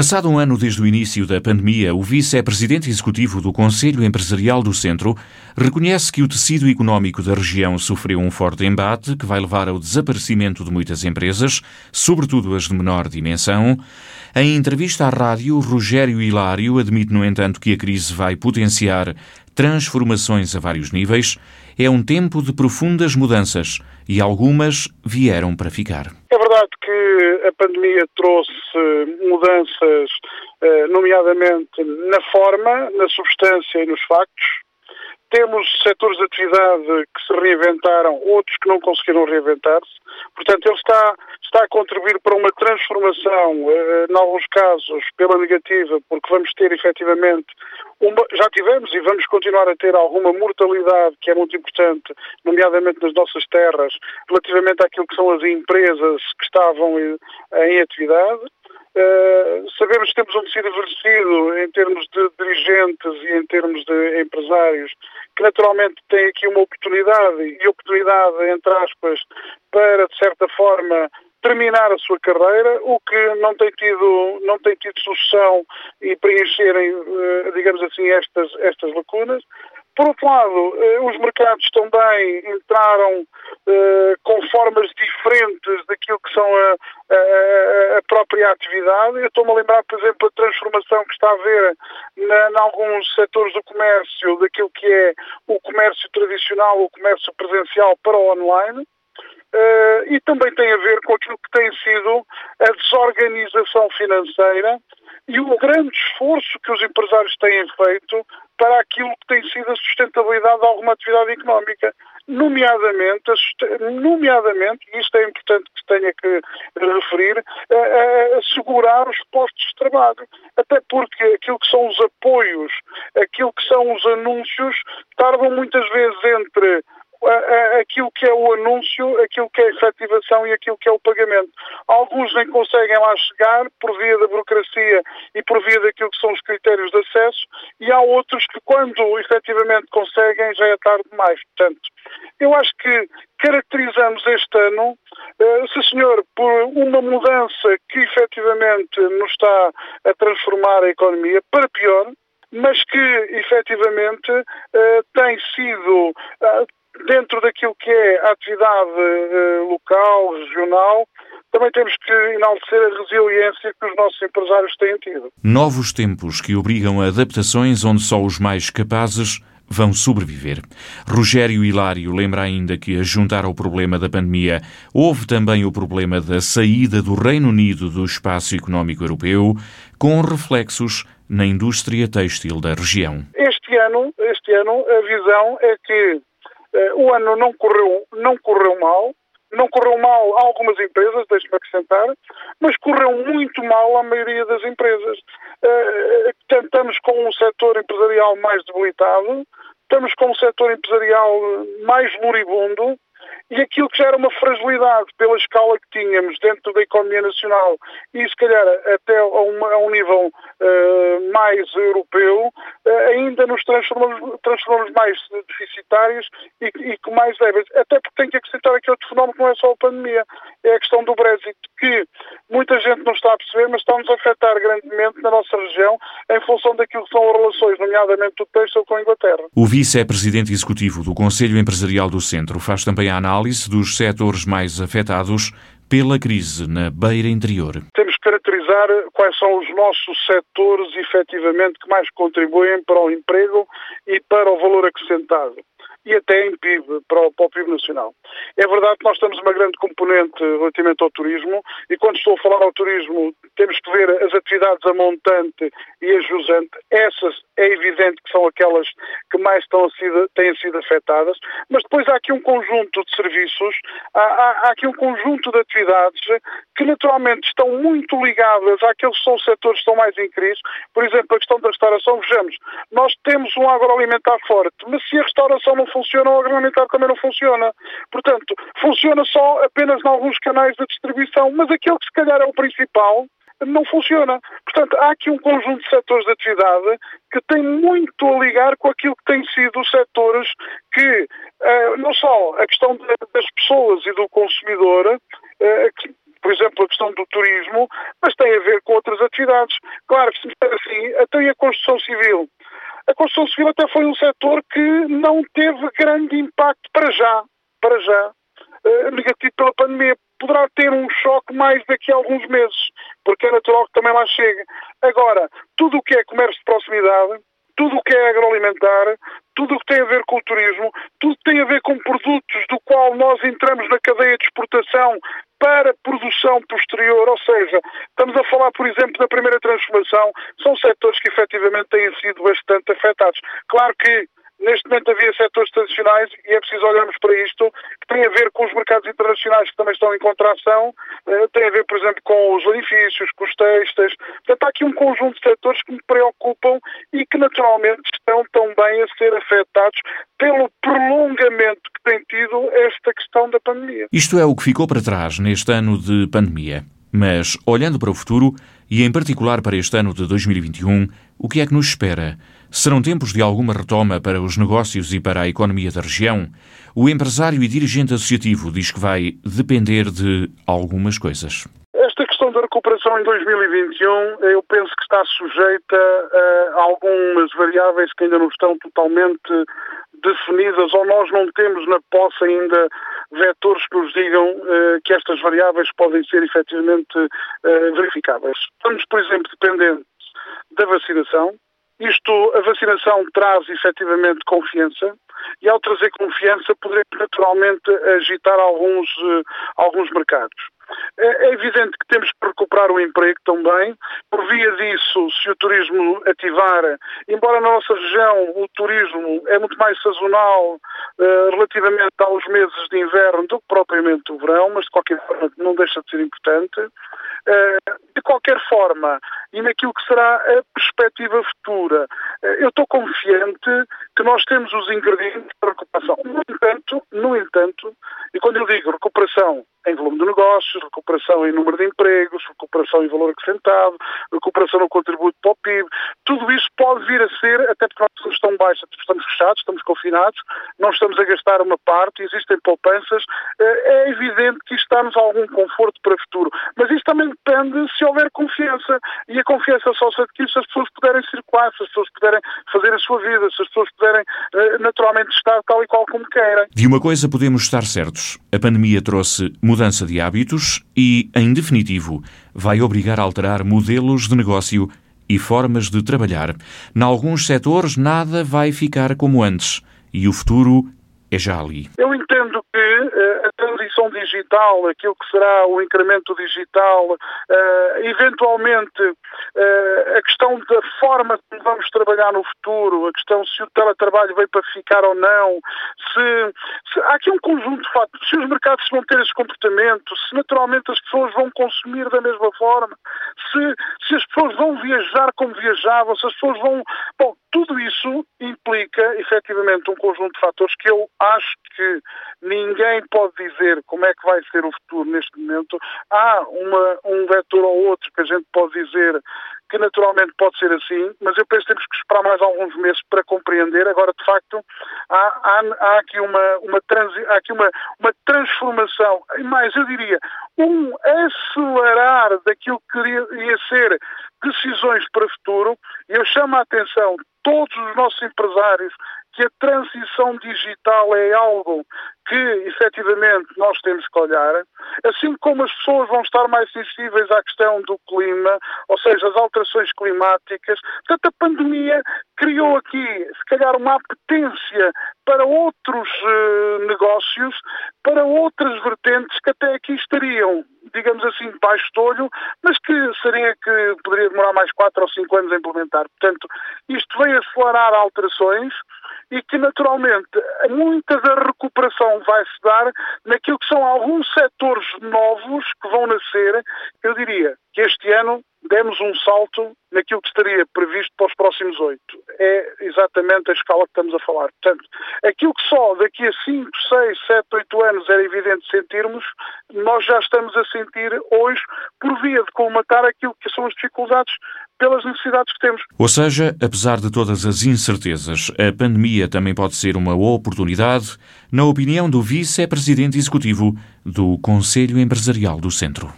Passado um ano desde o início da pandemia, o vice-presidente executivo do Conselho Empresarial do Centro reconhece que o tecido económico da região sofreu um forte embate que vai levar ao desaparecimento de muitas empresas, sobretudo as de menor dimensão. Em entrevista à rádio, Rogério Hilário admite, no entanto, que a crise vai potenciar transformações a vários níveis. É um tempo de profundas mudanças e algumas vieram para ficar. É verdade que a pandemia trouxe mudanças, eh, nomeadamente na forma, na substância e nos factos. Temos setores de atividade que se reinventaram, outros que não conseguiram reinventar-se. Portanto, ele está, está a contribuir para uma transformação, eh, em alguns casos, pela negativa, porque vamos ter efetivamente uma, já tivemos e vamos continuar a ter alguma mortalidade que é muito importante, nomeadamente nas nossas terras, relativamente àquilo que são as empresas que estavam em, em atividade. Uh, sabemos que temos um tecido envelhecido em termos de dirigentes e em termos de empresários, que naturalmente tem aqui uma oportunidade, e oportunidade, entre aspas, para, de certa forma, terminar a sua carreira, o que não tem tido, não tem tido sucessão e preencherem, eh, digamos assim, estas, estas lacunas. Por outro lado, eh, os mercados também entraram eh, com formas diferentes daquilo que são a, a, a própria atividade. Eu estou-me a lembrar, por exemplo, a transformação que está a haver em alguns setores do comércio, daquilo que é o comércio tradicional, o comércio presencial para o online. Uh, e também tem a ver com aquilo que tem sido a desorganização financeira e o grande esforço que os empresários têm feito para aquilo que tem sido a sustentabilidade de alguma atividade económica, nomeadamente, nomeadamente e isto é importante que tenha que referir, assegurar os postos de trabalho. Até porque aquilo que são os apoios, aquilo que são os anúncios, tardam muitas vezes entre aquilo que é o anúncio, aquilo que é a efetivação e aquilo que é o pagamento. Alguns nem conseguem lá chegar por via da burocracia e por via daquilo que são os critérios de acesso e há outros que quando efetivamente conseguem já é tarde demais. Portanto, eu acho que caracterizamos este ano, uh, se senhor, por uma mudança que efetivamente nos está a transformar a economia para pior, mas que efetivamente uh, tem sido uh, dentro daquilo que é a atividade uh, local, regional, também temos que enaltecer a resiliência que os nossos empresários têm tido. Novos tempos que obrigam a adaptações onde só os mais capazes vão sobreviver. Rogério Hilário lembra ainda que, a juntar ao problema da pandemia, houve também o problema da saída do Reino Unido do espaço económico europeu, com reflexos na indústria têxtil da região. Este ano, este ano a visão é que eh, o ano não correu, não correu mal, não correu mal a algumas empresas, deixe-me acrescentar, mas correu muito mal à maioria das empresas. Uh, estamos com um setor empresarial mais debilitado, estamos com um setor empresarial mais moribundo, e aquilo que já era uma fragilidade pela escala que tínhamos dentro da economia nacional e se calhar até a, uma, a um nível uh, mais europeu, uh, ainda nos transformamos, transformamos mais deficitários e, e com mais débeis. Até porque tem que acrescentar aqui outro fenómeno que não é só a pandemia, é a questão do Brexit, que muita gente não está a perceber, mas está-nos a afetar grandemente na nossa região em função daquilo que são as relações, nomeadamente do texto com a Inglaterra. O vice-presidente executivo do Conselho Empresarial do Centro faz também a análise dos setores mais afetados pela crise na beira interior. Temos que caracterizar quais são os nossos setores efetivamente que mais contribuem para o emprego e para o valor acrescentado e até em PIB, para o, para o, PIB nacional. É verdade que nós temos uma grande componente relativamente ao turismo e quando estou a falar ao turismo temos que ver as atividades a montante e a jusante. Essas é evidente que são aquelas que mais estão sido, têm sido afetadas, mas depois há aqui um conjunto de serviços, há, há, há aqui um conjunto de atividades que naturalmente estão muito ligadas àqueles que são os setores que estão mais em crise. Por exemplo, a questão da restauração, vejamos, nós temos um agroalimentar forte, mas se a restauração não funciona, o agroalimentar também não funciona. Portanto, funciona só apenas em alguns canais de distribuição, mas aquele que se calhar é o principal, não funciona. Portanto, há aqui um conjunto de setores de atividade que tem muito a ligar com aquilo que têm sido os setores que, uh, não só a questão das pessoas e do consumidor, que por exemplo, a questão do turismo, mas tem a ver com outras atividades. Claro que se assim, até a construção civil. Construção civil até foi um setor que não teve grande impacto para já, para já, uh, negativo pela pandemia. Poderá ter um choque mais daqui a alguns meses, porque é natural que também lá chegue. Agora, tudo o que é comércio de proximidade, tudo o que é agroalimentar, tudo o que tem a ver com o turismo, tudo que tem a ver com produtos do qual nós entramos na cadeia de exportação para produção posterior, ou seja, estamos a falar, por exemplo, da primeira transformação, são setores que efetivamente têm sido bastante afetados. Claro que Neste momento havia setores tradicionais e é preciso olharmos para isto, que tem a ver com os mercados internacionais que também estão em contração, eh, tem a ver, por exemplo, com os edifícios, com os textos. Portanto, há aqui um conjunto de setores que me preocupam e que naturalmente estão também a ser afetados pelo prolongamento que tem tido esta questão da pandemia. Isto é o que ficou para trás neste ano de pandemia. Mas, olhando para o futuro, e em particular para este ano de 2021, o que é que nos espera? Serão tempos de alguma retoma para os negócios e para a economia da região? O empresário e dirigente associativo diz que vai depender de algumas coisas. Esta questão da recuperação em 2021, eu penso que está sujeita a algumas variáveis que ainda não estão totalmente definidas ou nós não temos na posse ainda vetores que nos digam uh, que estas variáveis podem ser efetivamente uh, verificáveis. Estamos, por exemplo, dependentes da vacinação, isto, a vacinação traz efetivamente confiança e ao trazer confiança poderá naturalmente agitar alguns, uh, alguns mercados. É, é evidente que temos que recuperar o emprego também. Por via disso, se o turismo ativar, embora na nossa região o turismo é muito mais sazonal uh, relativamente aos meses de inverno do que propriamente o verão, mas de qualquer forma não deixa de ser importante. Uh, de qualquer forma, e naquilo que será a perspectiva futura, uh, eu estou confiante que nós temos os ingredientes para recuperação. No entanto, no entanto, e quando eu digo recuperação em volume de negócios, recuperação em número de empregos, recuperação em valor acrescentado, recuperação no contributo para o PIB. Tudo isso pode vir a ser, até porque nós estamos tão baixos, estamos fechados, estamos confinados, não estamos a gastar uma parte, existem poupanças. Eh, é evidente que isto dá-nos algum conforto para o futuro. Mas isso também depende se houver confiança. E a confiança só se adquire se as pessoas puderem circular, se as pessoas puderem fazer a sua vida, se as pessoas puderem eh, naturalmente estar tal e qual como querem. De uma coisa podemos estar certos. A pandemia trouxe mudança de hábitos e, em definitivo, vai obrigar a alterar modelos de negócio e formas de trabalhar. Em alguns setores, nada vai ficar como antes e o futuro é já ali. Eu entendo que uh, a transição digital, aquilo que será o incremento digital, uh, eventualmente uh, a questão da forma como vamos trabalhar no futuro, a questão se o teletrabalho veio para ficar ou não, se, se há aqui um conjunto de fatos, se os mercados vão ter esse comportamento, se naturalmente as pessoas vão consumir da mesma forma, se, se as pessoas vão viajar como viajavam, se as pessoas vão. Bom, tudo isso implica efetivamente um conjunto de fatores que eu acho que ninguém pode dizer como é que vai ser o futuro neste momento. Há uma, um vetor ou outro que a gente pode dizer que naturalmente pode ser assim, mas eu penso que temos que esperar mais alguns meses para compreender. Agora, de facto, há, há, há aqui, uma, uma, transi, há aqui uma, uma transformação, e mais, eu diria, um acelerar daquilo que iria ser decisões para o futuro, eu chamo a atenção todos os nossos empresários que a transição digital é algo que efetivamente nós temos que olhar, assim como as pessoas vão estar mais sensíveis à questão do clima, ou seja, as alterações climáticas. Portanto, a pandemia criou aqui, se calhar, uma apetência para outros uh, negócios, para outras vertentes que até aqui estariam, digamos assim, baixo de olho, mas que seria que poderia demorar mais quatro ou cinco anos a implementar. Portanto, isto veio acelerar alterações e que, naturalmente, muita da recuperação vai se dar naquilo que são alguns setores novos que vão nascer. Eu diria que este ano demos um salto naquilo que estaria previsto para os próximos oito. É exatamente a escala que estamos a falar. Portanto, aquilo que só daqui a 5, 6, 7, 8 anos era evidente sentirmos, nós já estamos a sentir hoje por via de colmatar aquilo que são as dificuldades pelas necessidades que temos. Ou seja, apesar de todas as incertezas, a pandemia também pode ser uma oportunidade, na opinião do vice-presidente executivo do Conselho Empresarial do Centro.